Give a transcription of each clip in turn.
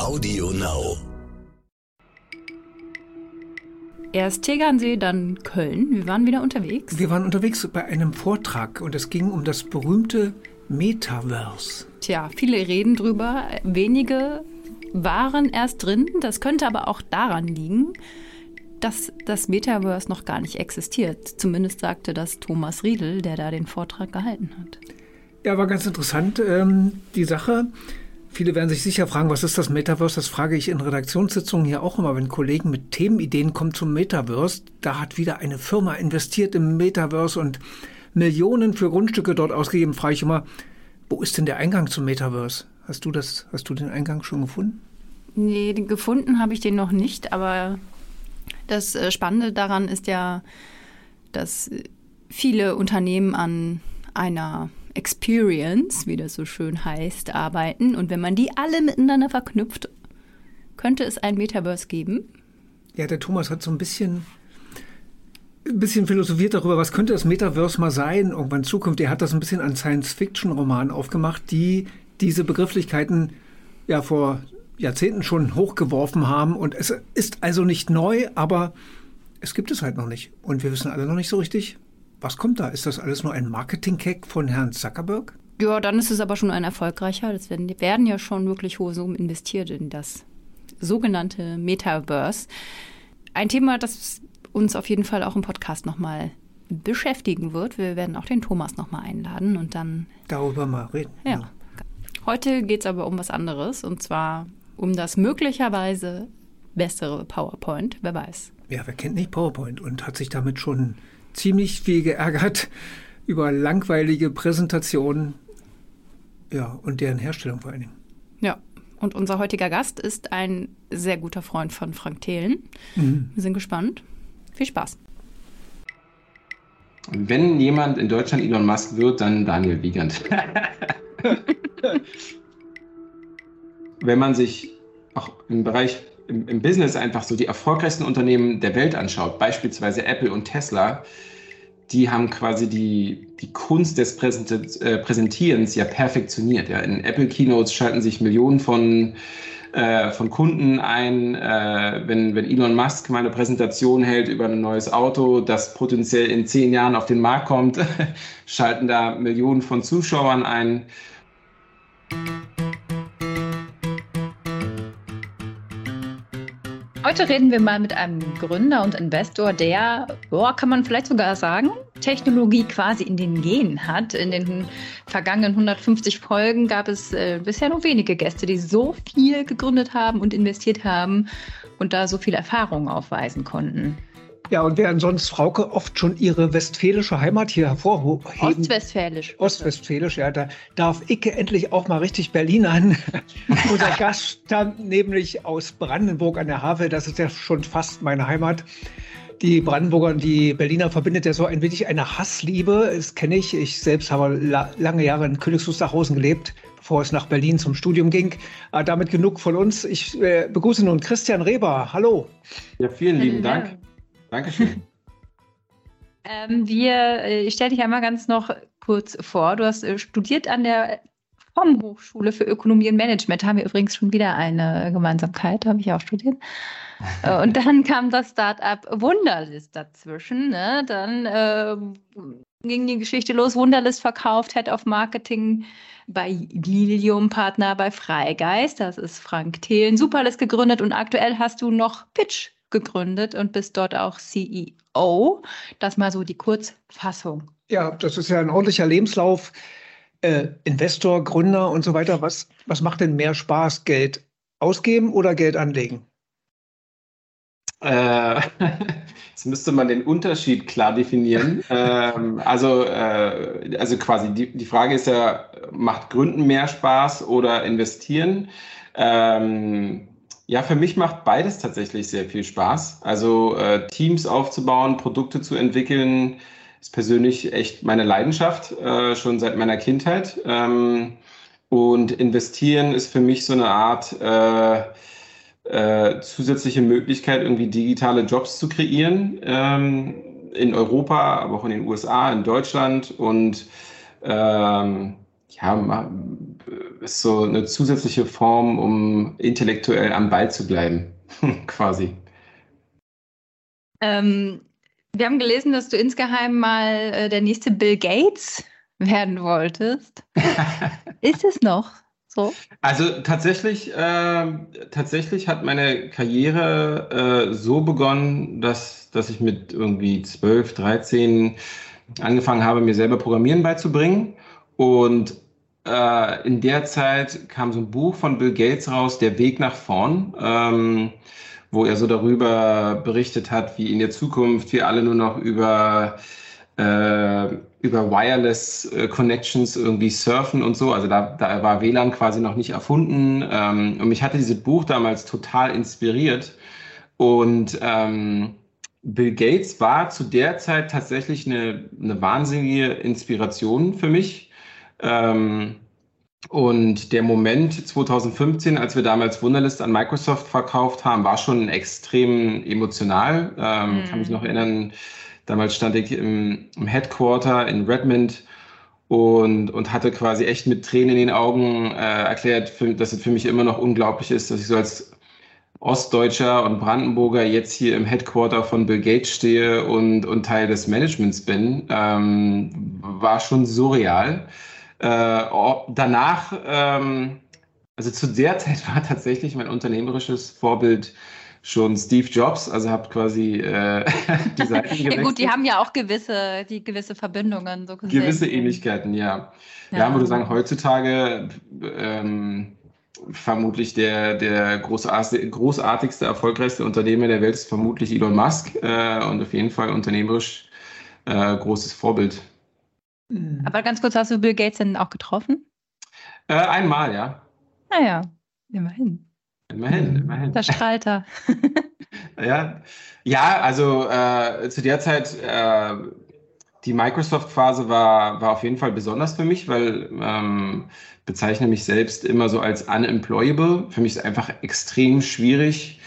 Audio Now. Erst Tegernsee, dann Köln. Wir waren wieder unterwegs. Wir waren unterwegs bei einem Vortrag und es ging um das berühmte Metaverse. Tja, viele reden drüber, wenige waren erst drin. Das könnte aber auch daran liegen, dass das Metaverse noch gar nicht existiert. Zumindest sagte das Thomas Riedel, der da den Vortrag gehalten hat. Ja, war ganz interessant, ähm, die Sache. Viele werden sich sicher fragen, was ist das Metaverse? Das frage ich in Redaktionssitzungen hier auch immer, wenn Kollegen mit Themenideen kommen zum Metaverse. Da hat wieder eine Firma investiert im Metaverse und Millionen für Grundstücke dort ausgegeben. Frage ich immer, wo ist denn der Eingang zum Metaverse? Hast du das, hast du den Eingang schon gefunden? Nee, gefunden habe ich den noch nicht, aber das äh, Spannende daran ist ja, dass viele Unternehmen an einer Experience, wie das so schön heißt, arbeiten. Und wenn man die alle miteinander verknüpft, könnte es ein Metaverse geben. Ja, der Thomas hat so ein bisschen, ein bisschen philosophiert darüber, was könnte das Metaverse mal sein, irgendwann Zukunft. Er hat das ein bisschen an Science-Fiction-Romanen aufgemacht, die diese Begrifflichkeiten ja vor Jahrzehnten schon hochgeworfen haben. Und es ist also nicht neu, aber es gibt es halt noch nicht. Und wir wissen alle noch nicht so richtig, was kommt da? Ist das alles nur ein Marketing-Hack von Herrn Zuckerberg? Ja, dann ist es aber schon ein erfolgreicher. Es werden, werden ja schon wirklich hohe Summen investiert in das sogenannte Metaverse. Ein Thema, das uns auf jeden Fall auch im Podcast nochmal beschäftigen wird. Wir werden auch den Thomas nochmal einladen und dann darüber mal reden. Ja. ja. Heute geht es aber um was anderes und zwar um das möglicherweise bessere PowerPoint. Wer weiß. Ja, wer kennt nicht PowerPoint und hat sich damit schon ziemlich viel geärgert über langweilige Präsentationen ja, und deren Herstellung vor allen Dingen. Ja, und unser heutiger Gast ist ein sehr guter Freund von Frank Thelen. Mhm. Wir sind gespannt. Viel Spaß. Wenn jemand in Deutschland Elon Musk wird, dann Daniel Wiegand. Wenn man sich auch im Bereich im, im, Business einfach so die erfolgreichsten Unternehmen der Welt anschaut, beispielsweise Apple und Tesla, die haben quasi die, die Kunst des äh, Präsentierens ja perfektioniert. Ja. In Apple Keynotes schalten sich Millionen von, äh, von Kunden ein. Äh, wenn, wenn Elon Musk mal eine Präsentation hält über ein neues Auto, das potenziell in zehn Jahren auf den Markt kommt, schalten da Millionen von Zuschauern ein. Heute reden wir mal mit einem Gründer und Investor, der, boah, kann man vielleicht sogar sagen, Technologie quasi in den Genen hat. In den vergangenen 150 Folgen gab es äh, bisher nur wenige Gäste, die so viel gegründet haben und investiert haben und da so viel Erfahrung aufweisen konnten. Ja, und während sonst Frauke oft schon ihre westfälische Heimat hier hervorheben. Ostwestfälisch. Ostwestfälisch, ja, da darf Icke endlich auch mal richtig Berlin an. Unser Gast stammt nämlich aus Brandenburg an der Havel. Das ist ja schon fast meine Heimat. Die Brandenburger und die Berliner verbindet ja so ein wenig eine Hassliebe. Das kenne ich. Ich selbst habe la lange Jahre in Königs Wusterhausen gelebt, bevor es nach Berlin zum Studium ging. Aber damit genug von uns. Ich äh, begrüße nun Christian Reber. Hallo. Ja, vielen lieben Dank. Dankeschön. ähm, wir, äh, ich stelle dich einmal ganz noch kurz vor. Du hast äh, studiert an der vom Hochschule für Ökonomie und Management. Haben wir übrigens schon wieder eine Gemeinsamkeit, habe ich auch studiert. Äh, und dann kam das Startup Wunderlist dazwischen. Ne? Dann äh, ging die Geschichte los. Wunderlist verkauft, Head of Marketing bei Lilium, Partner bei Freigeist. Das ist Frank Thelen. Superlist gegründet und aktuell hast du noch Pitch gegründet und bist dort auch CEO. Das mal so die Kurzfassung. Ja, das ist ja ein ordentlicher Lebenslauf. Äh, Investor, Gründer und so weiter. Was, was macht denn mehr Spaß? Geld ausgeben oder Geld anlegen? Äh, jetzt müsste man den Unterschied klar definieren. ähm, also, äh, also quasi die, die Frage ist ja, macht Gründen mehr Spaß oder investieren? Ähm, ja, für mich macht beides tatsächlich sehr viel Spaß. Also äh, Teams aufzubauen, Produkte zu entwickeln, ist persönlich echt meine Leidenschaft, äh, schon seit meiner Kindheit. Ähm, und investieren ist für mich so eine Art äh, äh, zusätzliche Möglichkeit, irgendwie digitale Jobs zu kreieren ähm, in Europa, aber auch in den USA, in Deutschland und ähm, ja, ist so eine zusätzliche Form, um intellektuell am Ball zu bleiben, quasi. Ähm, wir haben gelesen, dass du insgeheim mal äh, der nächste Bill Gates werden wolltest. ist es noch so? Also tatsächlich, äh, tatsächlich hat meine Karriere äh, so begonnen, dass, dass ich mit irgendwie 12, 13 angefangen habe, mir selber Programmieren beizubringen. Und äh, in der Zeit kam so ein Buch von Bill Gates raus, Der Weg nach vorn, ähm, wo er so darüber berichtet hat, wie in der Zukunft wir alle nur noch über äh, über Wireless äh, Connections irgendwie surfen und so. Also da, da war WLAN quasi noch nicht erfunden. Ähm, und mich hatte dieses Buch damals total inspiriert. Und ähm, Bill Gates war zu der Zeit tatsächlich eine, eine wahnsinnige Inspiration für mich. Ähm, und der Moment 2015, als wir damals Wunderlist an Microsoft verkauft haben, war schon extrem emotional. Ähm, mhm. Kann mich noch erinnern, damals stand ich im, im Headquarter in Redmond und, und hatte quasi echt mit Tränen in den Augen äh, erklärt, für, dass es für mich immer noch unglaublich ist, dass ich so als Ostdeutscher und Brandenburger jetzt hier im Headquarter von Bill Gates stehe und, und Teil des Managements bin, ähm, war schon surreal. Äh, danach, ähm, also zu der Zeit war tatsächlich mein unternehmerisches Vorbild schon Steve Jobs, also habe quasi äh, die Seiten gewechselt. ja gut, die haben ja auch gewisse, die gewisse Verbindungen. So gesehen. Gewisse Ähnlichkeiten, ja. Ja, ja würde sagen, heutzutage ähm, vermutlich der, der großartig, großartigste, erfolgreichste Unternehmer der Welt ist vermutlich Elon Musk äh, und auf jeden Fall unternehmerisch äh, großes Vorbild. Mhm. Aber ganz kurz, hast du Bill Gates denn auch getroffen? Äh, einmal, ja. Naja, immerhin. Immerhin, immerhin. Da strahlt er. ja. ja, also äh, zu der Zeit, äh, die Microsoft-Phase war, war auf jeden Fall besonders für mich, weil ähm, bezeichne mich selbst immer so als unemployable. Für mich ist es einfach extrem schwierig,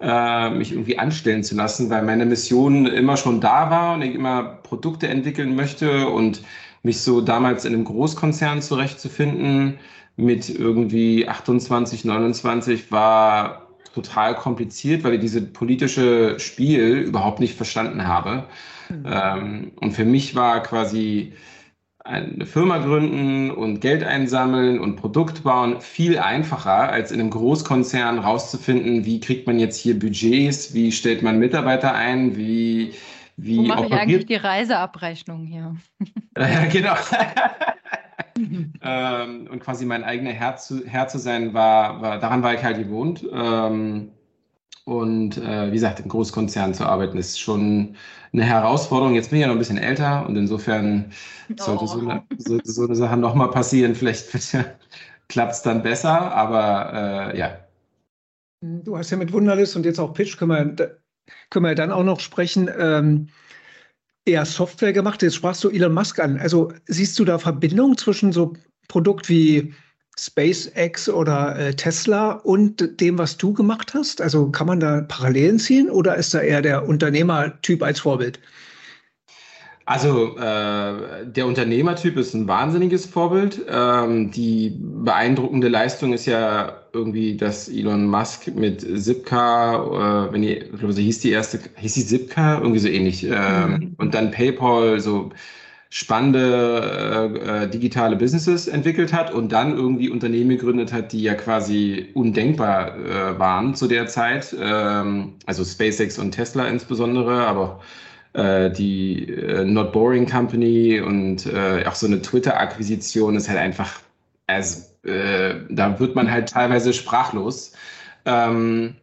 äh, mich irgendwie anstellen zu lassen, weil meine Mission immer schon da war und ich immer Produkte entwickeln möchte und mich so damals in einem Großkonzern zurechtzufinden mit irgendwie 28, 29 war total kompliziert, weil ich diese politische Spiel überhaupt nicht verstanden habe. Mhm. Ähm, und für mich war quasi eine Firma gründen und Geld einsammeln und Produkt bauen viel einfacher, als in einem Großkonzern rauszufinden, wie kriegt man jetzt hier Budgets, wie stellt man Mitarbeiter ein, wie, wie Wo mache operiert. ich eigentlich die Reiseabrechnung hier? genau. ähm, und quasi mein eigener Herr zu, Herr zu sein, war, war, daran war ich halt gewohnt. Ähm, und äh, wie gesagt, im Großkonzern zu arbeiten ist schon eine Herausforderung. Jetzt bin ich ja noch ein bisschen älter und insofern sollte oh. so, eine, so, so eine Sache nochmal passieren. Vielleicht klappt es dann besser, aber äh, ja. Du hast ja mit Wunderlist und jetzt auch Pitch, können wir, können wir dann auch noch sprechen. Ähm, eher Software gemacht. Jetzt sprachst du Elon Musk an. Also siehst du da Verbindung zwischen so Produkt wie SpaceX oder äh, Tesla und dem, was du gemacht hast? Also kann man da Parallelen ziehen oder ist da eher der Unternehmertyp als Vorbild? Also äh, der Unternehmertyp ist ein wahnsinniges Vorbild. Ähm, die beeindruckende Leistung ist ja irgendwie, dass Elon Musk mit Zipcar, äh, wenn die, ich glaube, so hieß die erste, hieß die Zipcar, irgendwie so ähnlich, äh, mhm. und dann PayPal so spannende äh, äh, digitale Businesses entwickelt hat und dann irgendwie Unternehmen gegründet hat, die ja quasi undenkbar äh, waren zu der Zeit. Ähm, also SpaceX und Tesla insbesondere, aber äh, die äh, Not Boring Company und äh, auch so eine Twitter-Akquisition ist halt einfach, also, da wird man halt teilweise sprachlos. Ähm,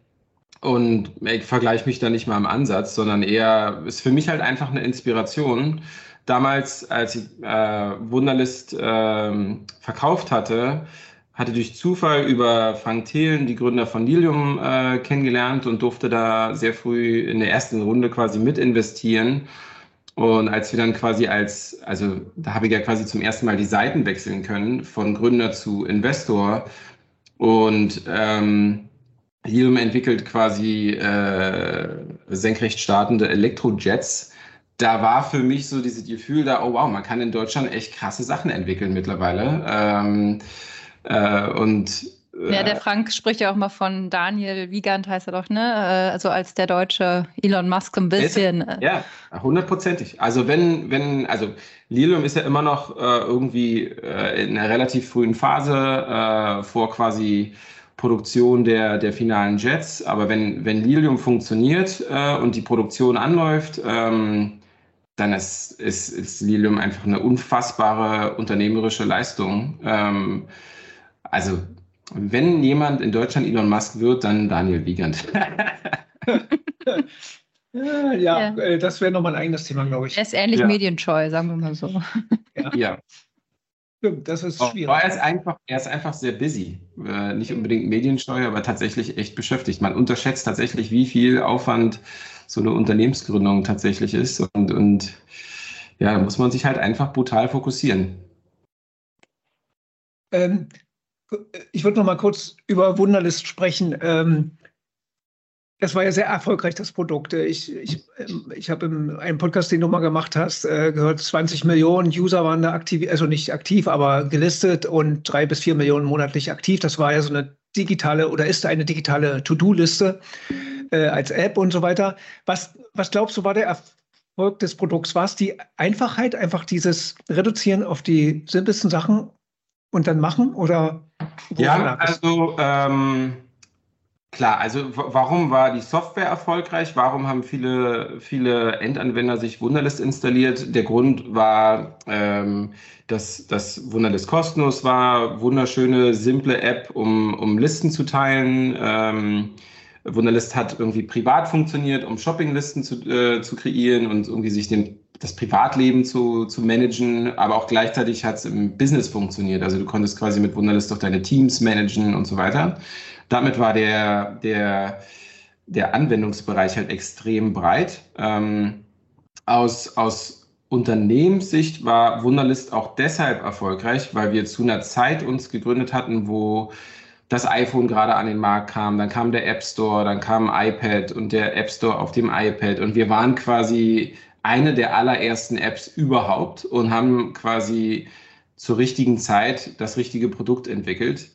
und ich vergleiche mich da nicht mal im Ansatz, sondern eher ist für mich halt einfach eine Inspiration damals, als ich äh, Wunderlist äh, verkauft hatte, hatte durch Zufall über Frank Thelen, die Gründer von Lilium, äh, kennengelernt und durfte da sehr früh in der ersten Runde quasi mit investieren. Und als wir dann quasi als, also da habe ich ja quasi zum ersten Mal die Seiten wechseln können, von Gründer zu Investor. Und ähm, entwickelt quasi äh, senkrecht startende Elektrojets da war für mich so dieses Gefühl da, oh wow, man kann in Deutschland echt krasse Sachen entwickeln mittlerweile. Ähm, Äh, und ja, der Frank spricht ja auch mal von Daniel Wiegand, heißt er doch, ne? Also als der deutsche Elon Musk ein bisschen. Ja, hundertprozentig. Also wenn, wenn, also Lilium ist ja immer noch äh, irgendwie äh, in einer relativ frühen Phase äh, vor quasi Produktion der, der finalen Jets. Aber wenn, wenn Lilium funktioniert äh, und die Produktion anläuft, ähm, dann ist, ist, ist Lilium einfach eine unfassbare unternehmerische Leistung. Ähm, also wenn jemand in Deutschland Elon Musk wird, dann Daniel Wiegand. ja, ja, äh, das wäre nochmal ein eigenes Thema, glaube ich. Er ist ähnlich ja. medienscheu, sagen wir mal so. Ja. ja. Das ist schwierig. Aber er ist einfach, er ist einfach sehr busy. Äh, nicht unbedingt medienscheu, aber tatsächlich echt beschäftigt. Man unterschätzt tatsächlich, wie viel Aufwand so eine Unternehmensgründung tatsächlich ist. Und, und ja, da muss man sich halt einfach brutal fokussieren. Ähm, ich würde noch mal kurz über Wunderlist sprechen. Ähm, das war ja sehr erfolgreich, das Produkt. Ich, ich, ähm, ich habe in einem Podcast, den du mal gemacht hast, äh, gehört, 20 Millionen User waren da aktiv, also nicht aktiv, aber gelistet und drei bis vier Millionen monatlich aktiv. Das war ja so eine digitale oder ist eine digitale To-Do-Liste äh, als App und so weiter. Was, was glaubst du, war der Erfolg des Produkts? War es die Einfachheit, einfach dieses Reduzieren auf die simpelsten Sachen und dann machen? Oder ja, also ähm, klar, also warum war die Software erfolgreich? Warum haben viele, viele Endanwender sich Wunderlist installiert? Der Grund war, ähm, dass das Wunderlist kostenlos war, wunderschöne, simple App, um, um Listen zu teilen. Ähm, Wunderlist hat irgendwie privat funktioniert, um Shoppinglisten zu, äh, zu kreieren und irgendwie sich den das Privatleben zu, zu managen, aber auch gleichzeitig hat es im Business funktioniert. Also du konntest quasi mit Wunderlist auch deine Teams managen und so weiter. Damit war der, der, der Anwendungsbereich halt extrem breit. Ähm, aus, aus Unternehmenssicht war Wunderlist auch deshalb erfolgreich, weil wir zu einer Zeit uns gegründet hatten, wo das iPhone gerade an den Markt kam, dann kam der App Store, dann kam iPad und der App Store auf dem iPad und wir waren quasi eine der allerersten Apps überhaupt und haben quasi zur richtigen Zeit das richtige Produkt entwickelt.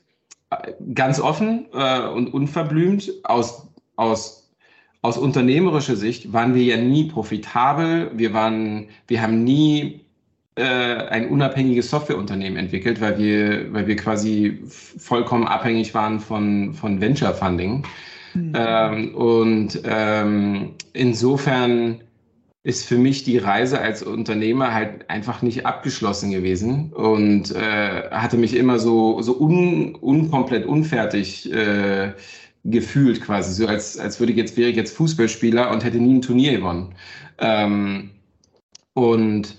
Ganz offen äh, und unverblümt aus, aus, aus unternehmerischer Sicht waren wir ja nie profitabel. Wir waren, wir haben nie äh, ein unabhängiges Softwareunternehmen entwickelt, weil wir, weil wir quasi vollkommen abhängig waren von, von Venture Funding. Mhm. Ähm, und ähm, insofern ist für mich die Reise als Unternehmer halt einfach nicht abgeschlossen gewesen und äh, hatte mich immer so, so un, unkomplett unfertig äh, gefühlt quasi, so als, als würde ich jetzt, wäre ich jetzt Fußballspieler und hätte nie ein Turnier gewonnen. Ähm, und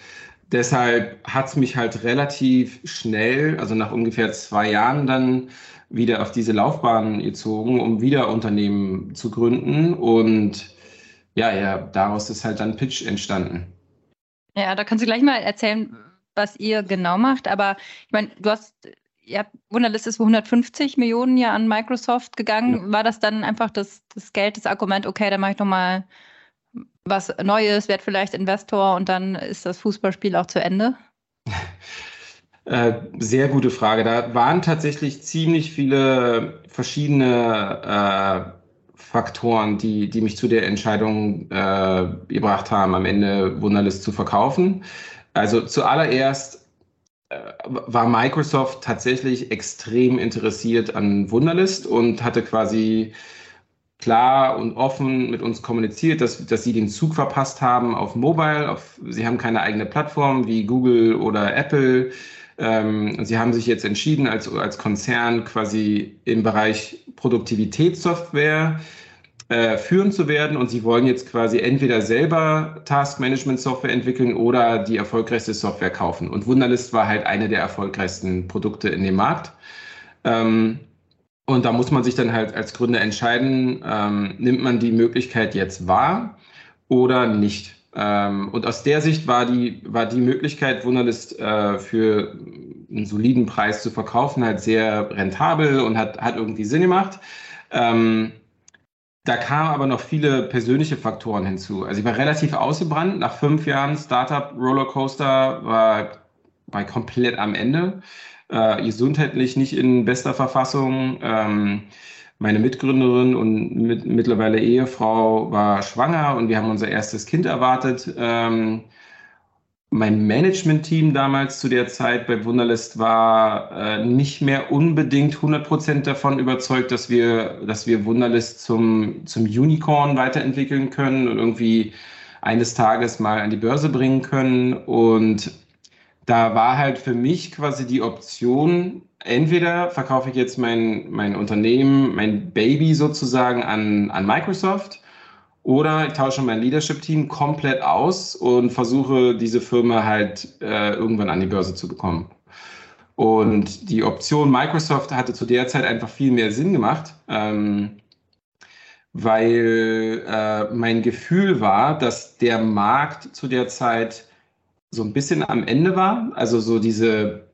deshalb hat es mich halt relativ schnell, also nach ungefähr zwei Jahren dann wieder auf diese Laufbahn gezogen, um wieder Unternehmen zu gründen und ja, ja, daraus ist halt dann Pitch entstanden. Ja, da kannst du gleich mal erzählen, was ihr genau macht. Aber ich meine, du hast, ihr habt, Wunderlist ist für 150 Millionen ja an Microsoft gegangen. Ja. War das dann einfach das, das Geld, das Argument, okay, dann mache ich nochmal was Neues, werde vielleicht Investor und dann ist das Fußballspiel auch zu Ende? Äh, sehr gute Frage. Da waren tatsächlich ziemlich viele verschiedene äh, Faktoren, die, die mich zu der Entscheidung äh, gebracht haben, am Ende Wunderlist zu verkaufen. Also zuallererst äh, war Microsoft tatsächlich extrem interessiert an Wunderlist und hatte quasi klar und offen mit uns kommuniziert, dass, dass sie den Zug verpasst haben auf Mobile. Auf, sie haben keine eigene Plattform wie Google oder Apple. Ähm, sie haben sich jetzt entschieden, als, als Konzern quasi im Bereich Produktivitätssoftware äh, führend zu werden und sie wollen jetzt quasi entweder selber Task-Management-Software entwickeln oder die erfolgreichste Software kaufen. Und Wunderlist war halt eine der erfolgreichsten Produkte in dem Markt. Ähm, und da muss man sich dann halt als Gründer entscheiden, ähm, nimmt man die Möglichkeit jetzt wahr oder nicht. Ähm, und aus der Sicht war die, war die Möglichkeit, Wunderlist äh, für einen soliden Preis zu verkaufen, halt sehr rentabel und hat, hat irgendwie Sinn gemacht. Ähm, da kamen aber noch viele persönliche Faktoren hinzu. Also ich war relativ ausgebrannt. Nach fünf Jahren Startup Rollercoaster war, war komplett am Ende. äh, gesundheitlich nicht in bester Verfassung. Ähm, meine Mitgründerin und mit, mittlerweile Ehefrau war schwanger und wir haben unser erstes Kind erwartet. Ähm, mein Management-Team damals zu der Zeit bei Wunderlist war äh, nicht mehr unbedingt 100% davon überzeugt, dass wir, dass wir Wunderlist zum, zum Unicorn weiterentwickeln können und irgendwie eines Tages mal an die Börse bringen können. Und da war halt für mich quasi die Option, entweder verkaufe ich jetzt mein, mein Unternehmen, mein Baby sozusagen an, an Microsoft oder ich tausche mein Leadership-Team komplett aus und versuche diese Firma halt äh, irgendwann an die Börse zu bekommen. Und die Option Microsoft hatte zu der Zeit einfach viel mehr Sinn gemacht, ähm, weil äh, mein Gefühl war, dass der Markt zu der Zeit so ein bisschen am Ende war. Also so diese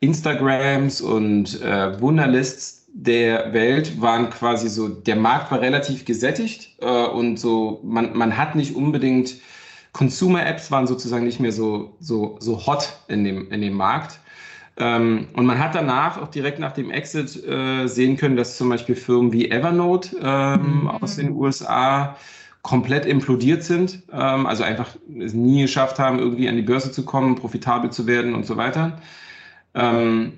Instagrams und äh, Wunderlists der Welt waren quasi so, der Markt war relativ gesättigt äh, und so, man, man hat nicht unbedingt, Consumer-Apps waren sozusagen nicht mehr so, so, so hot in dem, in dem Markt. Ähm, und man hat danach auch direkt nach dem Exit äh, sehen können, dass zum Beispiel Firmen wie Evernote ähm, mhm. aus den USA komplett implodiert sind, ähm, also einfach es nie geschafft haben, irgendwie an die Börse zu kommen, profitabel zu werden und so weiter. Ähm,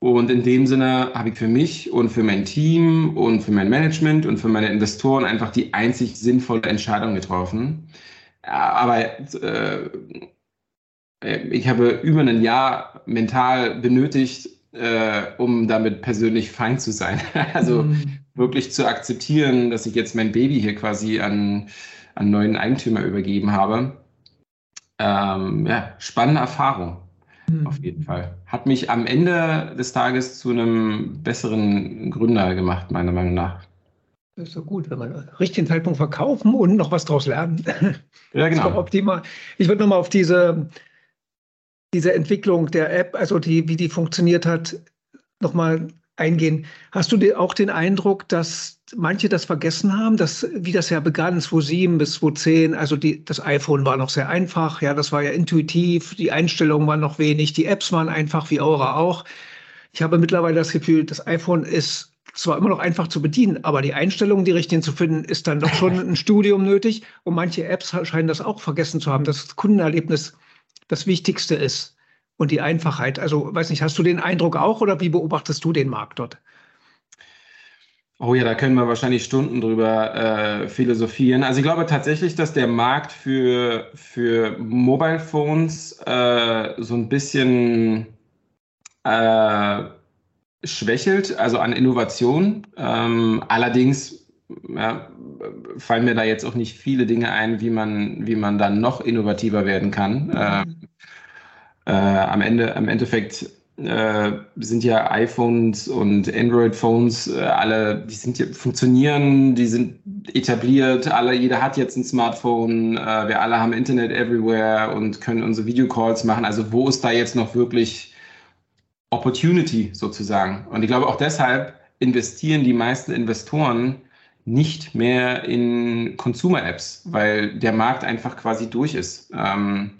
und in dem Sinne habe ich für mich und für mein Team und für mein Management und für meine Investoren einfach die einzig sinnvolle Entscheidung getroffen. Aber äh, ich habe über ein Jahr mental benötigt, äh, um damit persönlich fein zu sein. also mhm. wirklich zu akzeptieren, dass ich jetzt mein Baby hier quasi an, an neuen Eigentümer übergeben habe. Ähm, ja, spannende Erfahrung. Mhm. Auf jeden Fall. Hat mich am Ende des Tages zu einem besseren Gründer gemacht, meiner Meinung nach. Das ist so gut, wenn man richtigen Zeitpunkt verkaufen und noch was draus lernen. Ja, genau. Das ist doch optimal. Ich würde nochmal auf diese, diese Entwicklung der App, also die, wie die funktioniert hat, nochmal eingehen. Hast du auch den Eindruck, dass manche das vergessen haben, dass, wie das ja begann, 2007 bis 2010, also die, das iPhone war noch sehr einfach, ja, das war ja intuitiv, die Einstellungen waren noch wenig, die Apps waren einfach, wie Aura auch. Ich habe mittlerweile das Gefühl, das iPhone ist zwar immer noch einfach zu bedienen, aber die Einstellungen, die richtigen zu finden, ist dann doch schon ein Studium nötig. Und manche Apps scheinen das auch vergessen zu haben, dass das Kundenerlebnis das Wichtigste ist und die Einfachheit. Also, weiß nicht, hast du den Eindruck auch oder wie beobachtest du den Markt dort? Oh ja, da können wir wahrscheinlich Stunden drüber äh, philosophieren. Also ich glaube tatsächlich, dass der Markt für, für Mobile Phones äh, so ein bisschen äh, schwächelt, also an Innovation. Ähm, allerdings ja, fallen mir da jetzt auch nicht viele Dinge ein, wie man, wie man dann noch innovativer werden kann. Mhm. Ähm, äh, am Ende, am Endeffekt äh, sind ja iPhones und Android-Phones äh, alle, die sind ja, funktionieren, die sind etabliert, alle, jeder hat jetzt ein Smartphone, äh, wir alle haben Internet everywhere und können unsere Videocalls machen. Also wo ist da jetzt noch wirklich Opportunity sozusagen? Und ich glaube auch deshalb investieren die meisten Investoren nicht mehr in Consumer-Apps, weil der Markt einfach quasi durch ist. Ähm,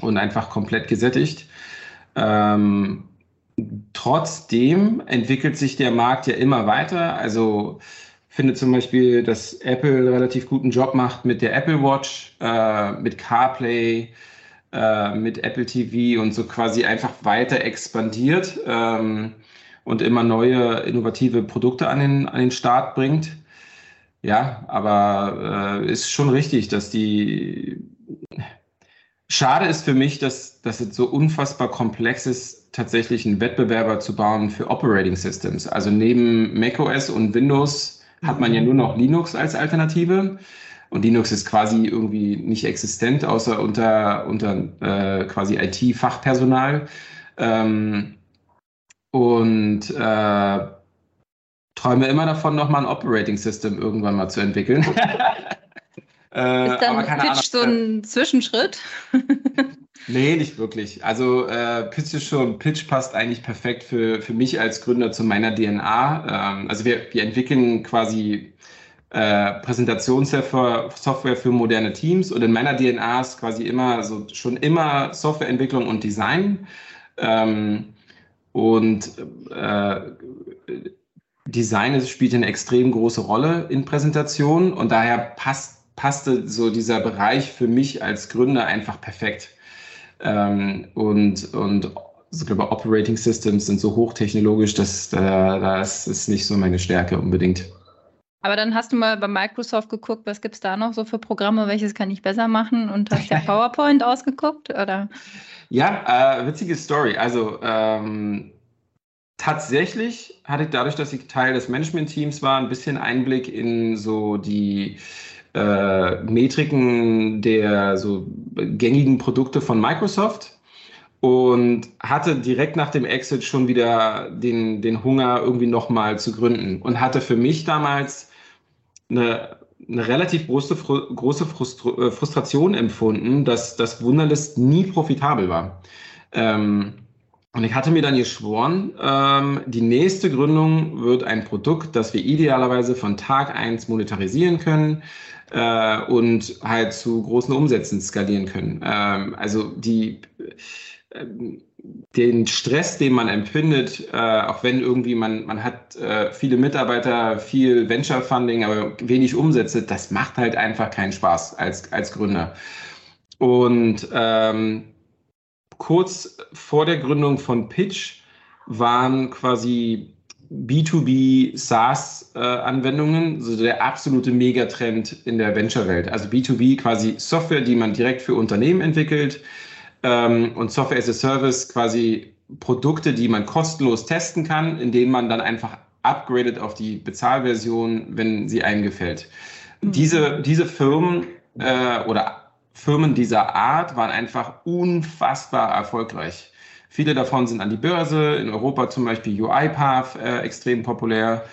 und einfach komplett gesättigt. Ähm, trotzdem entwickelt sich der Markt ja immer weiter. Also finde zum Beispiel, dass Apple relativ guten Job macht mit der Apple Watch, äh, mit CarPlay, äh, mit Apple TV und so quasi einfach weiter expandiert ähm, und immer neue innovative Produkte an den, an den Start bringt. Ja, aber äh, ist schon richtig, dass die Schade ist für mich, dass, dass es so unfassbar komplex ist, tatsächlich einen Wettbewerber zu bauen für Operating Systems. Also neben macOS und Windows hat man ja nur noch Linux als Alternative. Und Linux ist quasi irgendwie nicht existent, außer unter, unter äh, quasi IT-Fachpersonal. Ähm, und äh, träume immer davon, nochmal ein Operating System irgendwann mal zu entwickeln. Äh, ist dann Pitch Ahnung, so ein Zwischenschritt? nee, nicht wirklich. Also äh, Pitch schon, Pitch passt eigentlich perfekt für, für mich als Gründer zu meiner DNA. Ähm, also wir, wir entwickeln quasi äh, Präsentationssoftware für moderne Teams und in meiner DNA ist quasi immer so schon immer Softwareentwicklung und Design. Ähm, und äh, Design spielt eine extrem große Rolle in Präsentationen und daher passt, passte so dieser Bereich für mich als Gründer einfach perfekt. Ähm, und und ich glaube, Operating Systems sind so hochtechnologisch, dass äh, das ist nicht so meine Stärke unbedingt. Aber dann hast du mal bei Microsoft geguckt, was gibt es da noch so für Programme, welches kann ich besser machen und hast ja PowerPoint ausgeguckt, oder? Ja, äh, witzige Story. Also ähm, tatsächlich hatte ich dadurch, dass ich Teil des Management-Teams war, ein bisschen Einblick in so die äh, Metriken der so gängigen Produkte von Microsoft und hatte direkt nach dem Exit schon wieder den, den Hunger, irgendwie nochmal zu gründen und hatte für mich damals eine, eine relativ große, große äh, Frustration empfunden, dass das Wunderlist nie profitabel war. Ähm, und ich hatte mir dann geschworen, ähm, die nächste Gründung wird ein Produkt, das wir idealerweise von Tag eins monetarisieren können äh, und halt zu großen Umsätzen skalieren können. Ähm, also die ähm, den Stress, den man empfindet, äh, auch wenn irgendwie man, man hat äh, viele Mitarbeiter, viel Venture Funding, aber wenig Umsätze, das macht halt einfach keinen Spaß als, als Gründer. Und ähm, kurz vor der Gründung von Pitch waren quasi B2B SaaS-Anwendungen, äh, so der absolute Megatrend in der Venture-Welt. Also B2B quasi Software, die man direkt für Unternehmen entwickelt ähm, und Software as a Service quasi Produkte, die man kostenlos testen kann, in denen man dann einfach upgradet auf die Bezahlversion, wenn sie einem gefällt. Mhm. Diese, diese Firmen äh, oder Firmen dieser Art waren einfach unfassbar erfolgreich. Viele davon sind an die Börse, in Europa zum Beispiel UiPath äh, extrem populär.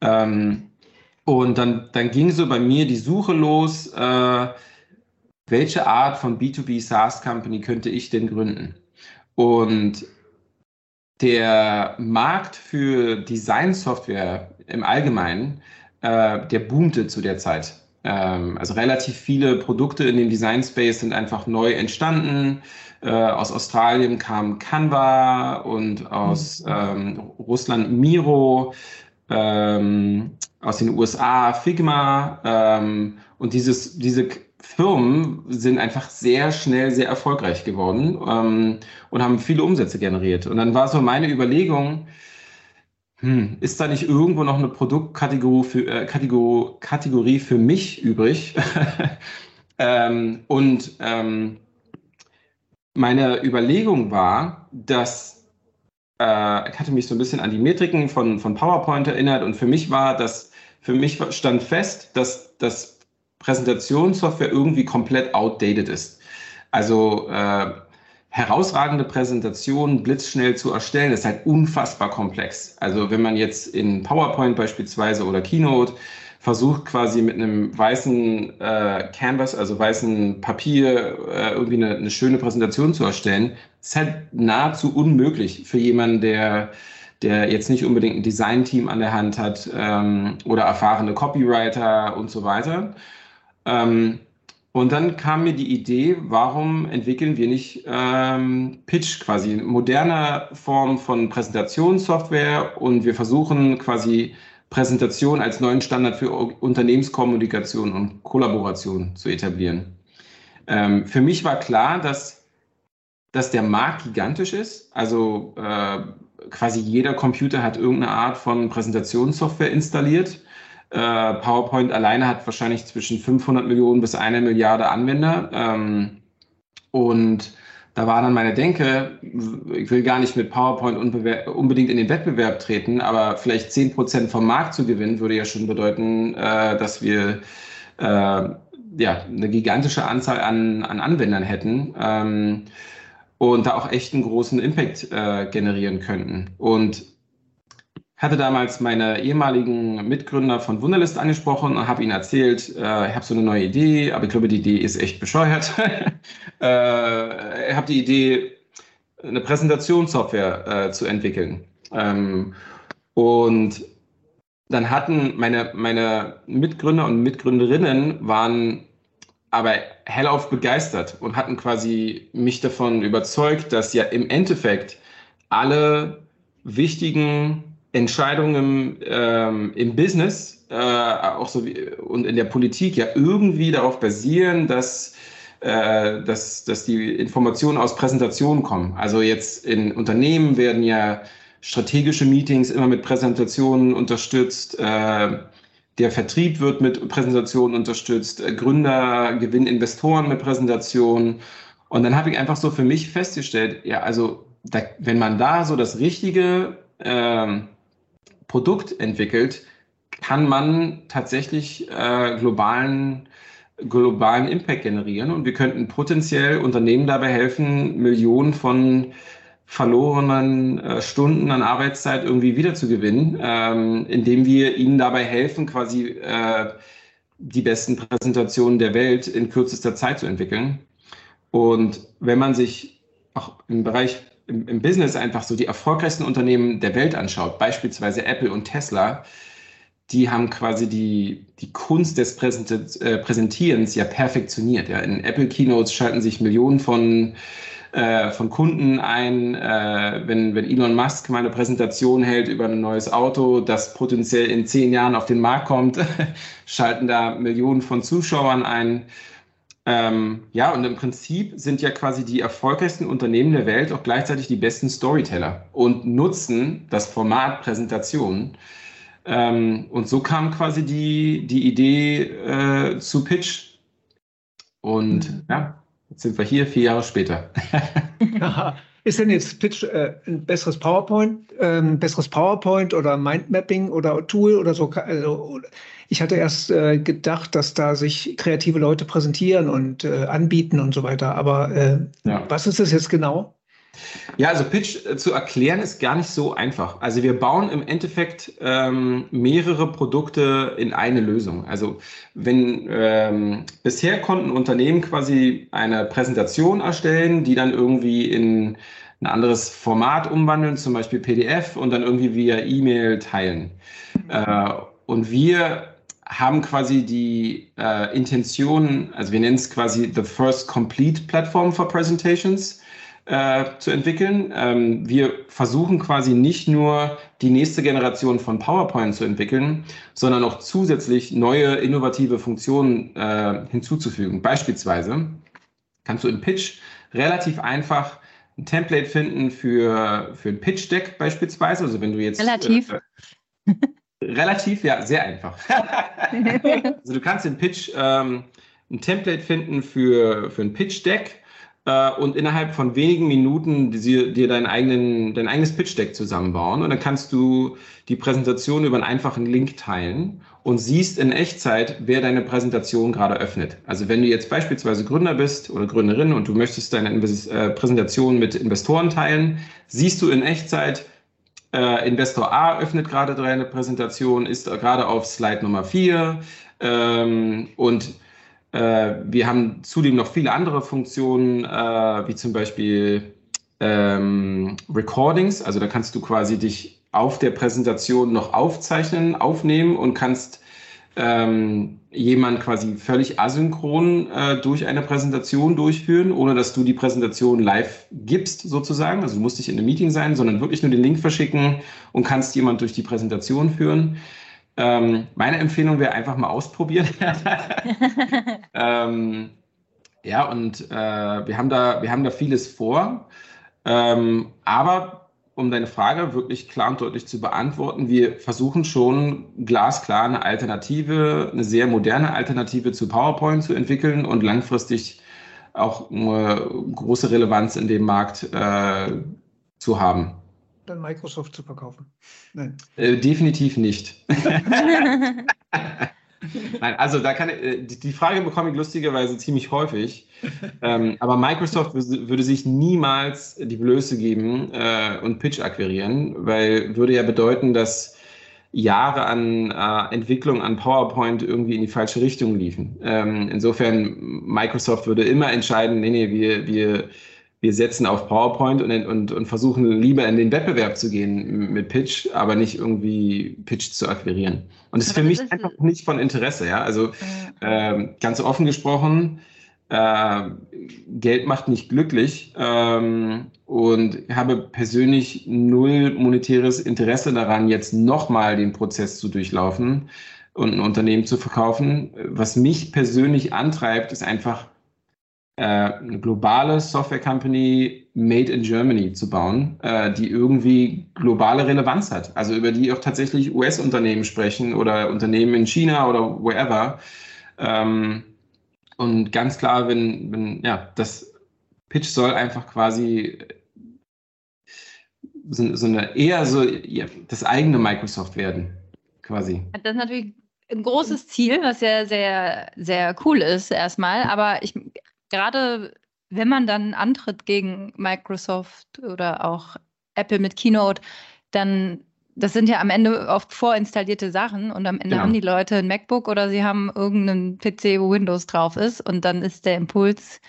Ähm, und dann, dann ging so bei mir die Suche los, äh, welche Art von B2B SaaS Company könnte ich denn gründen? Und der Markt für Design-Software im Allgemeinen, äh, der boomte zu der Zeit. Ähm, also relativ viele Produkte in dem Design-Space sind einfach neu entstanden. Äh, aus Australien kam Canva und aus mhm. ähm, Russland Miro, ähm, aus den USA Figma. Ähm, und dieses, diese Firmen sind einfach sehr schnell sehr erfolgreich geworden ähm, und haben viele Umsätze generiert. Und dann war so meine Überlegung, hm, ist da nicht irgendwo noch eine Produktkategorie für, äh, Kategorie, Kategorie für mich übrig? ähm, und ähm, meine Überlegung war, dass äh, ich hatte mich so ein bisschen an die Metriken von, von PowerPoint erinnert und für mich war das, für mich stand fest, dass das Präsentationssoftware irgendwie komplett outdated ist. Also äh, herausragende Präsentationen blitzschnell zu erstellen, ist halt unfassbar komplex. Also wenn man jetzt in PowerPoint beispielsweise oder Keynote versucht quasi mit einem weißen äh, Canvas, also weißen Papier, äh, irgendwie eine, eine schöne Präsentation zu erstellen, ist halt nahezu unmöglich für jemanden, der der jetzt nicht unbedingt ein Design-Team an der Hand hat ähm, oder erfahrene Copywriter und so weiter. Ähm, und dann kam mir die Idee, warum entwickeln wir nicht ähm, Pitch, quasi moderne Form von Präsentationssoftware und wir versuchen quasi Präsentation als neuen Standard für Unternehmenskommunikation und Kollaboration zu etablieren. Ähm, für mich war klar, dass, dass der Markt gigantisch ist. Also äh, quasi jeder Computer hat irgendeine Art von Präsentationssoftware installiert. Äh, PowerPoint alleine hat wahrscheinlich zwischen 500 Millionen bis eine Milliarde Anwender. Ähm, und da war dann meine Denke, ich will gar nicht mit PowerPoint unbedingt in den Wettbewerb treten, aber vielleicht 10 Prozent vom Markt zu gewinnen, würde ja schon bedeuten, äh, dass wir äh, ja, eine gigantische Anzahl an, an Anwendern hätten ähm, und da auch echt einen großen Impact äh, generieren könnten. Und hatte damals meine ehemaligen Mitgründer von Wunderlist angesprochen und habe ihnen erzählt, äh, ich habe so eine neue Idee, aber ich glaube, die Idee ist echt bescheuert. äh, ich habe die Idee, eine Präsentationssoftware äh, zu entwickeln. Ähm, und dann hatten meine, meine Mitgründer und Mitgründerinnen waren aber hellauf begeistert und hatten quasi mich davon überzeugt, dass ja im Endeffekt alle wichtigen Entscheidungen ähm, im Business äh, auch so wie, und in der Politik ja irgendwie darauf basieren, dass, äh, dass, dass die Informationen aus Präsentationen kommen. Also jetzt in Unternehmen werden ja strategische Meetings immer mit Präsentationen unterstützt. Äh, der Vertrieb wird mit Präsentationen unterstützt. Äh, Gründer gewinnen Investoren mit Präsentationen. Und dann habe ich einfach so für mich festgestellt, ja, also da, wenn man da so das richtige ähm, Produkt entwickelt, kann man tatsächlich äh, globalen, globalen Impact generieren und wir könnten potenziell Unternehmen dabei helfen, Millionen von verlorenen äh, Stunden an Arbeitszeit irgendwie wiederzugewinnen, ähm, indem wir ihnen dabei helfen, quasi äh, die besten Präsentationen der Welt in kürzester Zeit zu entwickeln. Und wenn man sich auch im Bereich im, im Business einfach so die erfolgreichsten Unternehmen der Welt anschaut, beispielsweise Apple und Tesla, die haben quasi die, die Kunst des äh, Präsentierens ja perfektioniert. Ja. In Apple Keynotes schalten sich Millionen von, äh, von Kunden ein. Äh, wenn, wenn Elon Musk mal eine Präsentation hält über ein neues Auto, das potenziell in zehn Jahren auf den Markt kommt, schalten da Millionen von Zuschauern ein. Ähm, ja, und im Prinzip sind ja quasi die erfolgreichsten Unternehmen der Welt auch gleichzeitig die besten Storyteller und nutzen das Format Präsentation. Ähm, und so kam quasi die, die Idee äh, zu Pitch. Und mhm. ja, jetzt sind wir hier vier Jahre später. Ist denn jetzt Pitch äh, ein besseres PowerPoint, äh, ein besseres PowerPoint oder Mindmapping oder Tool oder so? Also, ich hatte erst äh, gedacht, dass da sich kreative Leute präsentieren und äh, anbieten und so weiter. Aber äh, ja. was ist das jetzt genau? Ja, also Pitch äh, zu erklären ist gar nicht so einfach. Also wir bauen im Endeffekt ähm, mehrere Produkte in eine Lösung. Also wenn ähm, bisher konnten Unternehmen quasi eine Präsentation erstellen, die dann irgendwie in ein anderes Format umwandeln, zum Beispiel PDF und dann irgendwie via E-Mail teilen. Mhm. Äh, und wir haben quasi die äh, Intention, also wir nennen es quasi the first complete platform for presentations äh, zu entwickeln. Ähm, wir versuchen quasi nicht nur die nächste Generation von PowerPoint zu entwickeln, sondern auch zusätzlich neue innovative Funktionen äh, hinzuzufügen. Beispielsweise kannst du im Pitch relativ einfach ein Template finden für, für ein Pitch-Deck beispielsweise. Also wenn du jetzt relativ. Relativ, ja, sehr einfach. also du kannst im Pitch ähm, ein Template finden für, für ein Pitch-Deck äh, und innerhalb von wenigen Minuten dir, dir dein, eigenen, dein eigenes Pitch-Deck zusammenbauen. Und dann kannst du die Präsentation über einen einfachen Link teilen und siehst in Echtzeit, wer deine Präsentation gerade öffnet. Also wenn du jetzt beispielsweise Gründer bist oder Gründerin und du möchtest deine äh, Präsentation mit Investoren teilen, siehst du in Echtzeit, äh, Investor A öffnet gerade deine Präsentation, ist gerade auf Slide Nummer 4 ähm, und äh, wir haben zudem noch viele andere Funktionen, äh, wie zum Beispiel ähm, Recordings. Also da kannst du quasi dich auf der Präsentation noch aufzeichnen, aufnehmen und kannst ähm, jemand quasi völlig asynchron äh, durch eine Präsentation durchführen, ohne dass du die Präsentation live gibst, sozusagen. Also du musst nicht in einem Meeting sein, sondern wirklich nur den Link verschicken und kannst jemand durch die Präsentation führen. Ähm, meine Empfehlung wäre einfach mal ausprobieren. ähm, ja, und äh, wir, haben da, wir haben da vieles vor. Ähm, aber um deine Frage wirklich klar und deutlich zu beantworten, wir versuchen schon glasklar eine Alternative, eine sehr moderne Alternative zu PowerPoint zu entwickeln und langfristig auch eine große Relevanz in dem Markt äh, zu haben dann Microsoft zu verkaufen? Nein. Äh, definitiv nicht. Nein, also da kann äh, die Frage bekomme ich lustigerweise ziemlich häufig. Ähm, aber Microsoft würde sich niemals die Blöße geben äh, und Pitch akquirieren, weil würde ja bedeuten, dass Jahre an äh, Entwicklung an PowerPoint irgendwie in die falsche Richtung liefen. Ähm, insofern Microsoft würde immer entscheiden, nee, nee, wir, wir wir setzen auf PowerPoint und, und, und versuchen lieber in den Wettbewerb zu gehen mit Pitch, aber nicht irgendwie Pitch zu akquirieren. Und das ist für mich einfach nicht von Interesse. Ja? Also ähm, ganz offen gesprochen, Äh, Geld macht nicht glücklich ähm, und habe persönlich null monetäres Interesse daran, jetzt nochmal den Prozess zu durchlaufen und ein Unternehmen zu verkaufen. Was mich persönlich antreibt, ist einfach äh, eine globale Software Company made in Germany zu bauen, äh, die irgendwie globale Relevanz hat. Also über die auch tatsächlich US-Unternehmen sprechen oder Unternehmen in China oder wherever. Ähm, und ganz klar, wenn, wenn, ja, das Pitch soll einfach quasi so, so eine eher so ja, das eigene Microsoft werden, quasi. Das ist natürlich ein großes Ziel, was ja sehr, sehr cool ist erstmal. Aber ich gerade wenn man dann antritt gegen Microsoft oder auch Apple mit Keynote, dann das sind ja am Ende oft vorinstallierte Sachen und am Ende genau. haben die Leute ein MacBook oder sie haben irgendeinen PC, wo Windows drauf ist und dann ist der Impuls,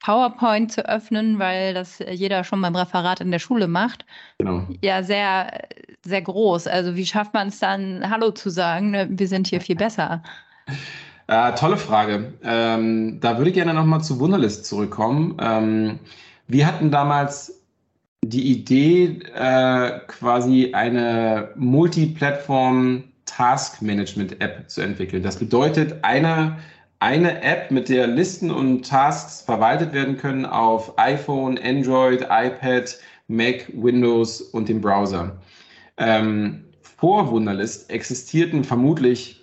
PowerPoint zu öffnen, weil das jeder schon beim Referat in der Schule macht, genau. ja sehr, sehr groß. Also wie schafft man es dann, Hallo zu sagen, ne, wir sind hier viel besser? Äh, tolle Frage. Ähm, da würde ich gerne nochmal zu Wunderlist zurückkommen. Ähm, wir hatten damals die Idee, äh, quasi eine Multiplattform Task Management App zu entwickeln. Das bedeutet, eine, eine App, mit der Listen und Tasks verwaltet werden können auf iPhone, Android, iPad, Mac, Windows und dem Browser. Ähm, vor Wunderlist existierten vermutlich,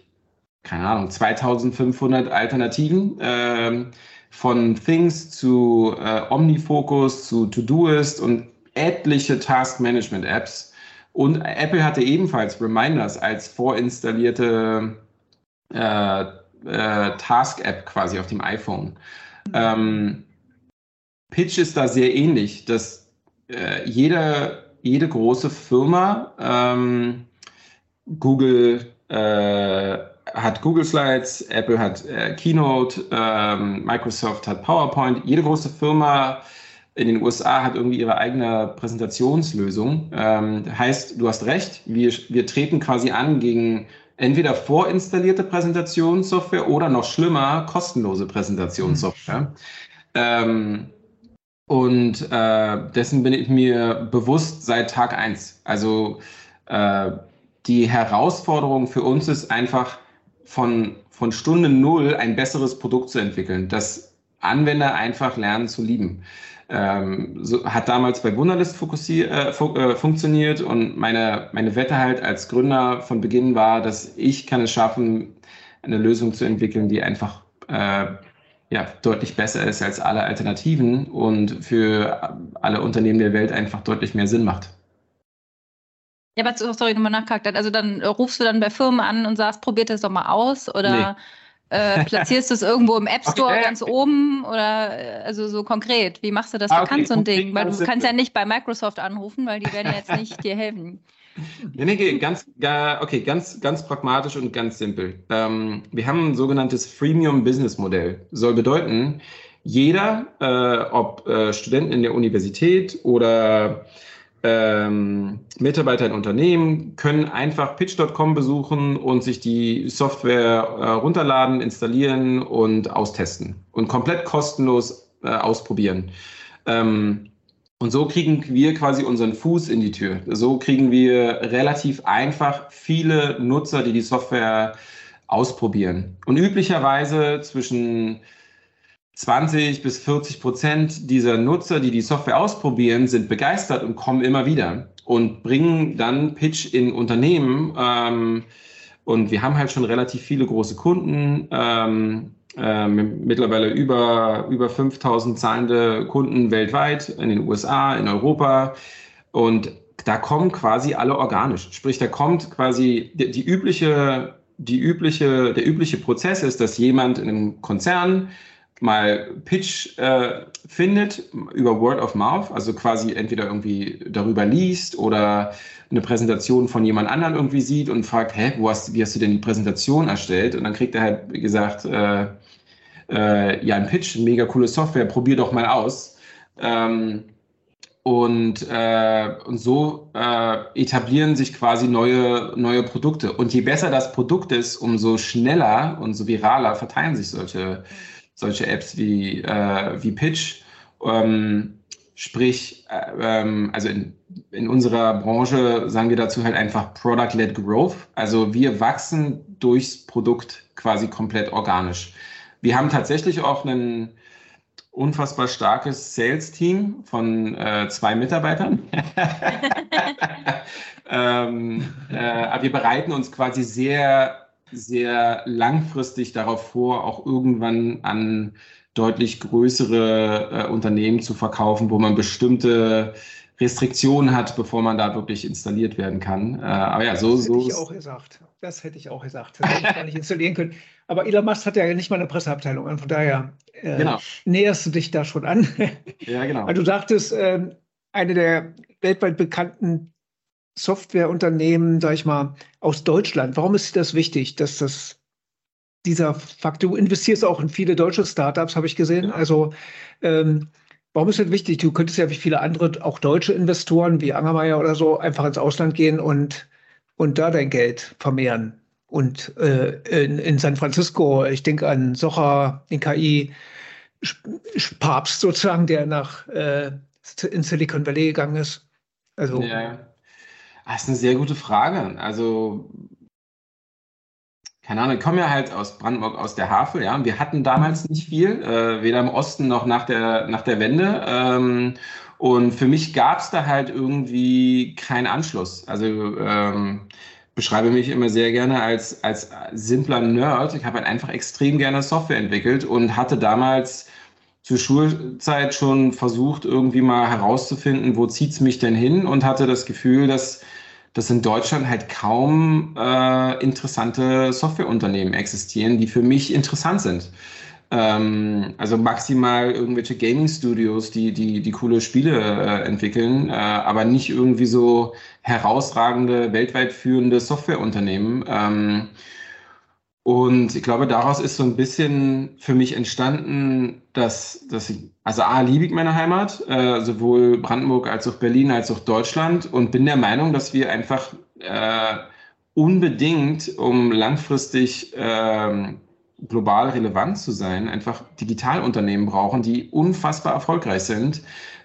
keine Ahnung, 2500 Alternativen. Ähm, von Things zu äh, OmniFocus zu Todoist und etliche Task Management Apps. Und Apple hatte ebenfalls Reminders als vorinstallierte äh, äh, Task-App quasi auf dem iPhone. Ähm, Pitch ist da sehr ähnlich, dass äh, jede, jede große Firma, ähm, Google äh, hat Google Slides, Apple hat äh, Keynote, ähm, Microsoft hat PowerPoint, jede große Firma in den USA hat irgendwie ihre eigene Präsentationslösung. Ähm, heißt, du hast recht, wir, wir treten quasi an gegen entweder vorinstallierte Präsentationssoftware oder noch schlimmer, kostenlose Präsentationssoftware. Mhm. Ähm, und äh, dessen bin ich mir bewusst seit Tag eins. Also äh, die Herausforderung für uns ist einfach von, von Stunde Null ein besseres Produkt zu entwickeln, das Anwender einfach lernen zu lieben ähm, so, hat damals bei Wunderlist äh, fu äh, funktioniert und meine, meine Wette halt als Gründer von Beginn war, dass ich kann es schaffen, eine Lösung zu entwickeln, die einfach äh, ja, deutlich besser ist als alle Alternativen und für alle Unternehmen der Welt einfach deutlich mehr Sinn macht. Ja, aber sorry, nochmal nachgehakt. Also dann rufst du dann bei Firmen an und sagst, probiert das doch mal aus oder nee. Äh, platzierst du es irgendwo im App Store okay. ganz oben oder äh, also so konkret? Wie machst du das ah, okay. so ein Ding? Weil du kannst ja nicht bei Microsoft anrufen, weil die werden jetzt nicht dir helfen. Nee, nee, ganz, okay, ganz, ganz pragmatisch und ganz simpel. Ähm, wir haben ein sogenanntes Freemium Business Modell. Soll bedeuten, jeder, äh, ob äh, Studenten in der Universität oder ähm, Mitarbeiter in Unternehmen können einfach pitch.com besuchen und sich die Software äh, runterladen, installieren und austesten und komplett kostenlos äh, ausprobieren. Ähm, und so kriegen wir quasi unseren Fuß in die Tür. So kriegen wir relativ einfach viele Nutzer, die die Software ausprobieren. Und üblicherweise zwischen 20 bis 40 Prozent dieser Nutzer, die die Software ausprobieren, sind begeistert und kommen immer wieder und bringen dann Pitch in Unternehmen. Ähm, und wir haben halt schon relativ viele große Kunden, ähm, äh, mittlerweile über, über 5000 zahlende Kunden weltweit, in den USA, in Europa. Und da kommen quasi alle organisch. Sprich, da kommt quasi die, die übliche, die übliche, der übliche Prozess ist, dass jemand in einem Konzern mal Pitch äh, findet über Word of Mouth, also quasi entweder irgendwie darüber liest oder eine Präsentation von jemand anderem irgendwie sieht und fragt, hä, wo hast, wie hast du denn die Präsentation erstellt? Und dann kriegt er halt, gesagt, äh, äh, ja, ein Pitch, mega coole Software, probier doch mal aus. Ähm, und, äh, und so äh, etablieren sich quasi neue, neue Produkte. Und je besser das Produkt ist, umso schneller und so viraler verteilen sich solche solche Apps wie, äh, wie Pitch. Ähm, sprich, äh, ähm, also in, in unserer Branche sagen wir dazu halt einfach Product-led Growth. Also wir wachsen durchs Produkt quasi komplett organisch. Wir haben tatsächlich auch ein unfassbar starkes Sales-Team von äh, zwei Mitarbeitern. ähm, äh, aber wir bereiten uns quasi sehr, sehr langfristig darauf vor, auch irgendwann an deutlich größere äh, Unternehmen zu verkaufen, wo man bestimmte Restriktionen hat, bevor man da wirklich installiert werden kann. Äh, aber ja, so. Das hätte ich auch gesagt. Das hätte ich auch gesagt. Das hätte ich gar nicht installieren können. Aber Elon Musk hat ja nicht mal eine Presseabteilung. Von daher äh, genau. näherst du dich da schon an. Ja, genau. Weil du sagtest, äh, eine der weltweit bekannten Softwareunternehmen, sag ich mal, aus Deutschland. Warum ist das wichtig, dass das dieser Fakt, du investierst auch in viele deutsche Startups, habe ich gesehen. Also ähm, warum ist das wichtig? Du könntest ja wie viele andere, auch deutsche Investoren wie Angermeier oder so, einfach ins Ausland gehen und, und da dein Geld vermehren. Und äh, in, in, San Francisco, ich denke an Socher, den KI, Papst sozusagen, der nach äh, in Silicon Valley gegangen ist. Also, ja. Das ist eine sehr gute Frage. Also, keine Ahnung, ich komme ja halt aus Brandenburg, aus der Havel, ja, wir hatten damals nicht viel, äh, weder im Osten noch nach der, nach der Wende. Ähm, und für mich gab es da halt irgendwie keinen Anschluss. Also, ähm, beschreibe mich immer sehr gerne als, als simpler Nerd. Ich habe halt einfach extrem gerne Software entwickelt und hatte damals zur Schulzeit schon versucht, irgendwie mal herauszufinden, wo zieht's mich denn hin und hatte das Gefühl, dass dass in Deutschland halt kaum äh, interessante Softwareunternehmen existieren, die für mich interessant sind. Ähm, also maximal irgendwelche Gaming-Studios, die, die, die coole Spiele äh, entwickeln, äh, aber nicht irgendwie so herausragende, weltweit führende Softwareunternehmen. Ähm, und ich glaube, daraus ist so ein bisschen für mich entstanden, dass, dass ich, also A, liebe ich meine Heimat, äh, sowohl Brandenburg als auch Berlin als auch Deutschland und bin der Meinung, dass wir einfach äh, unbedingt, um langfristig äh, global relevant zu sein, einfach Digitalunternehmen brauchen, die unfassbar erfolgreich sind,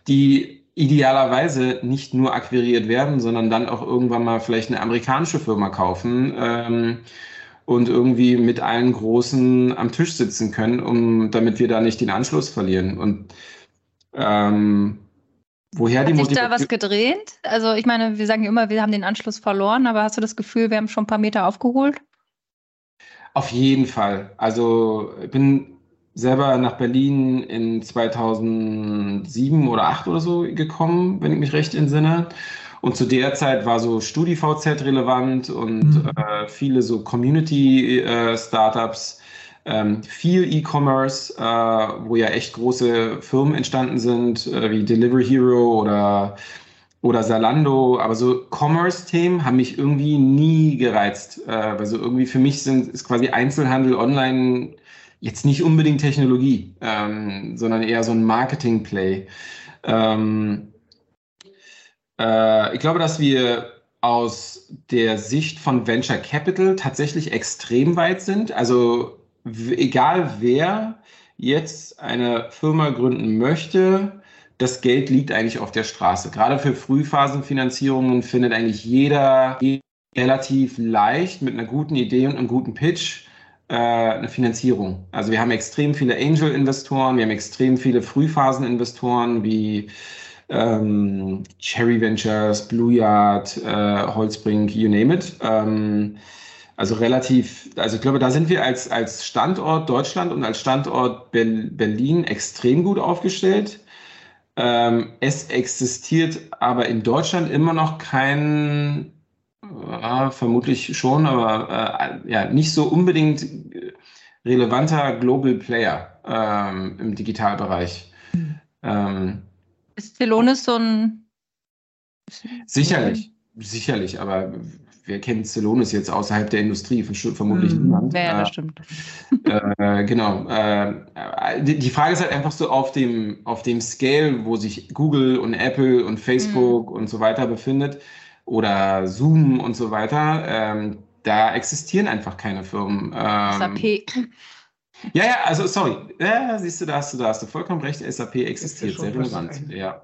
die idealerweise nicht nur akquiriert werden, sondern dann auch irgendwann mal vielleicht eine amerikanische Firma kaufen. Ähm, und irgendwie mit allen Großen am Tisch sitzen können, um damit wir da nicht den Anschluss verlieren. Und ähm, woher Hat die Motivation. Hat sich da was gedreht? Also ich meine, wir sagen ja immer, wir haben den Anschluss verloren, aber hast du das Gefühl, wir haben schon ein paar Meter aufgeholt? Auf jeden Fall. Also ich bin selber nach Berlin in 2007 oder 2008 oder so gekommen, wenn ich mich recht entsinne. Und zu der Zeit war so StudiVZ relevant und mhm. äh, viele so Community-Startups, äh, ähm, viel E-Commerce, äh, wo ja echt große Firmen entstanden sind, äh, wie Delivery Hero oder oder Salando, aber so Commerce-Themen haben mich irgendwie nie gereizt. Also irgendwie für mich sind ist quasi Einzelhandel online jetzt nicht unbedingt Technologie, ähm, sondern eher so ein Marketing-Play. Ähm, äh, ich glaube, dass wir aus der Sicht von Venture Capital tatsächlich extrem weit sind. Also egal wer jetzt eine Firma gründen möchte, das Geld liegt eigentlich auf der Straße. Gerade für Frühphasenfinanzierungen findet eigentlich jeder relativ leicht mit einer guten Idee und einem guten Pitch äh, eine Finanzierung. Also wir haben extrem viele Angel-Investoren, wir haben extrem viele Frühphaseninvestoren wie ähm, Cherry Ventures, Blue Yard, äh, Holzbrink, you name it. Ähm, also relativ, also ich glaube, da sind wir als, als Standort Deutschland und als Standort Berlin extrem gut aufgestellt. Ähm, es existiert aber in Deutschland immer noch kein, äh, vermutlich schon, aber äh, ja, nicht so unbedingt relevanter Global Player ähm, im Digitalbereich. Mhm. Ähm, ist Celonis so ein. Sicherlich, sicherlich, aber wer kennt Celonis jetzt außerhalb der Industrie? Vermutlich hm, niemand. Ja, das äh, stimmt. Äh, genau. Äh, die Frage ist halt einfach so auf dem, auf dem Scale, wo sich Google und Apple und Facebook hm. und so weiter befindet oder Zoom und so weiter. Ähm, da existieren einfach keine Firmen. Ähm, SAP. Ja, ja, also sorry. Ja, siehst du, da hast du, da hast du vollkommen recht. SAP existiert, sehr relevant. Ja.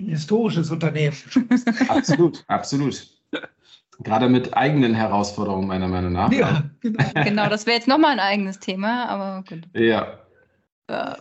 Ein historisches Unternehmen. Absolut, absolut. Gerade mit eigenen Herausforderungen, meiner Meinung nach. Ja, genau. genau das wäre jetzt nochmal ein eigenes Thema, aber gut. Ja. Äh,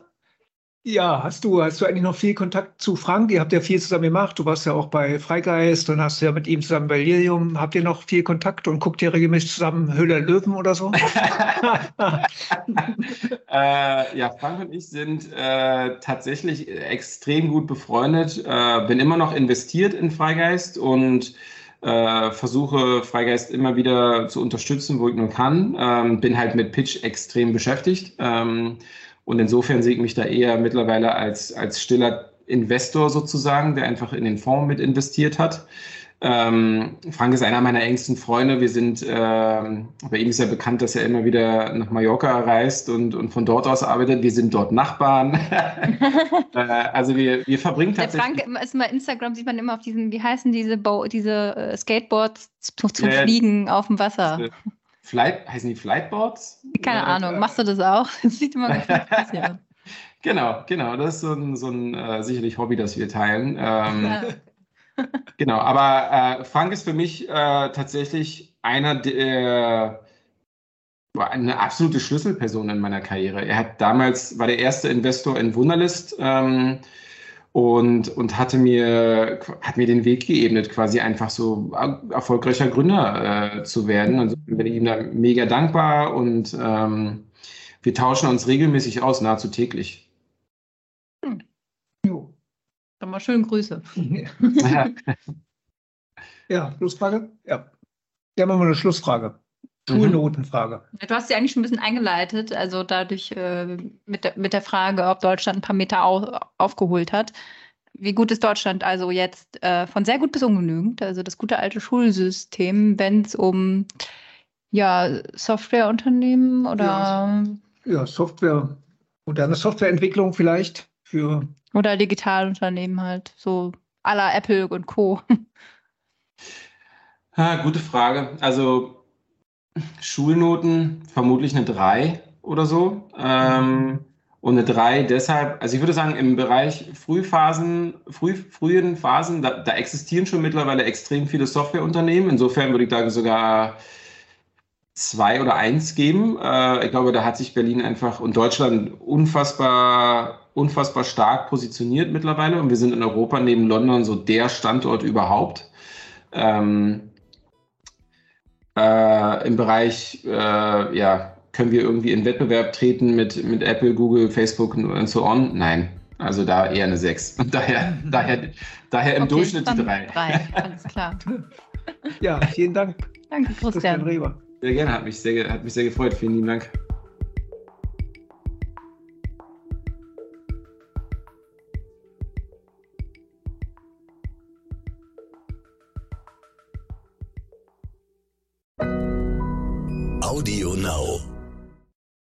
ja, hast du, hast du eigentlich noch viel Kontakt zu Frank? Ihr habt ja viel zusammen gemacht. Du warst ja auch bei Freigeist und hast ja mit ihm zusammen bei Lilium. Habt ihr noch viel Kontakt und guckt ihr regelmäßig zusammen Höhle Löwen oder so? äh, ja, Frank und ich sind äh, tatsächlich extrem gut befreundet. Äh, bin immer noch investiert in Freigeist und äh, versuche Freigeist immer wieder zu unterstützen, wo ich nur kann. Ähm, bin halt mit Pitch extrem beschäftigt. Ähm, und insofern sehe ich mich da eher mittlerweile als, als stiller Investor sozusagen, der einfach in den Fonds mit investiert hat. Ähm, Frank ist einer meiner engsten Freunde. Wir sind, äh, bei ihm ist ja bekannt, dass er immer wieder nach Mallorca reist und, und von dort aus arbeitet. Wir sind dort Nachbarn. äh, also wir, wir verbringen tatsächlich. Der Frank ist mal Instagram, sieht man immer auf diesen, wie heißen diese, Bo diese äh, Skateboards zum, zum äh, Fliegen auf dem Wasser. Flight, heißen die Flightboards? Keine Oder, Ahnung, machst du das auch? Das sieht immer ganz aus. Genau, genau. Das ist so ein, so ein äh, sicherlich Hobby, das wir teilen. Ähm, ja. genau, aber äh, Frank ist für mich äh, tatsächlich einer der eine absolute Schlüsselperson in meiner Karriere. Er hat damals war der erste Investor in Wunderlist. Ähm, und, und hatte mir, hat mir den Weg geebnet, quasi einfach so erfolgreicher Gründer äh, zu werden. Und bin ihm da mega dankbar und ähm, wir tauschen uns regelmäßig aus, nahezu täglich. Hm. Jo. Dann mal schön Grüße. ja. ja, Schlussfrage? Ja. Ja, machen wir eine Schlussfrage. Mhm. Schulnotenfrage. Du hast sie eigentlich schon ein bisschen eingeleitet, also dadurch äh, mit, der, mit der Frage, ob Deutschland ein paar Meter au aufgeholt hat. Wie gut ist Deutschland also jetzt äh, von sehr gut bis ungenügend? Also das gute alte Schulsystem, wenn es um ja, Softwareunternehmen oder. Ja, ja, Software, moderne Softwareentwicklung vielleicht für. Oder Digitalunternehmen halt, so à la Apple und Co. Ha, gute Frage. Also Schulnoten vermutlich eine 3 oder so. Ähm, und eine 3 deshalb, also ich würde sagen, im Bereich Frühphasen, früh, frühen Phasen, da, da existieren schon mittlerweile extrem viele Softwareunternehmen. Insofern würde ich da sogar zwei oder eins geben. Äh, ich glaube, da hat sich Berlin einfach und Deutschland unfassbar, unfassbar stark positioniert mittlerweile. Und wir sind in Europa neben London so der Standort überhaupt. Ähm, äh, Im Bereich, äh, ja, können wir irgendwie in Wettbewerb treten mit, mit Apple, Google, Facebook und so on? Nein. Also da eher eine 6. daher, daher, daher im okay, Durchschnitt die 3. 3, alles klar. ja, vielen Dank. Danke, Christian. Christian Sehr gerne, hat mich sehr, hat mich sehr gefreut. Vielen lieben Dank. Audio Now.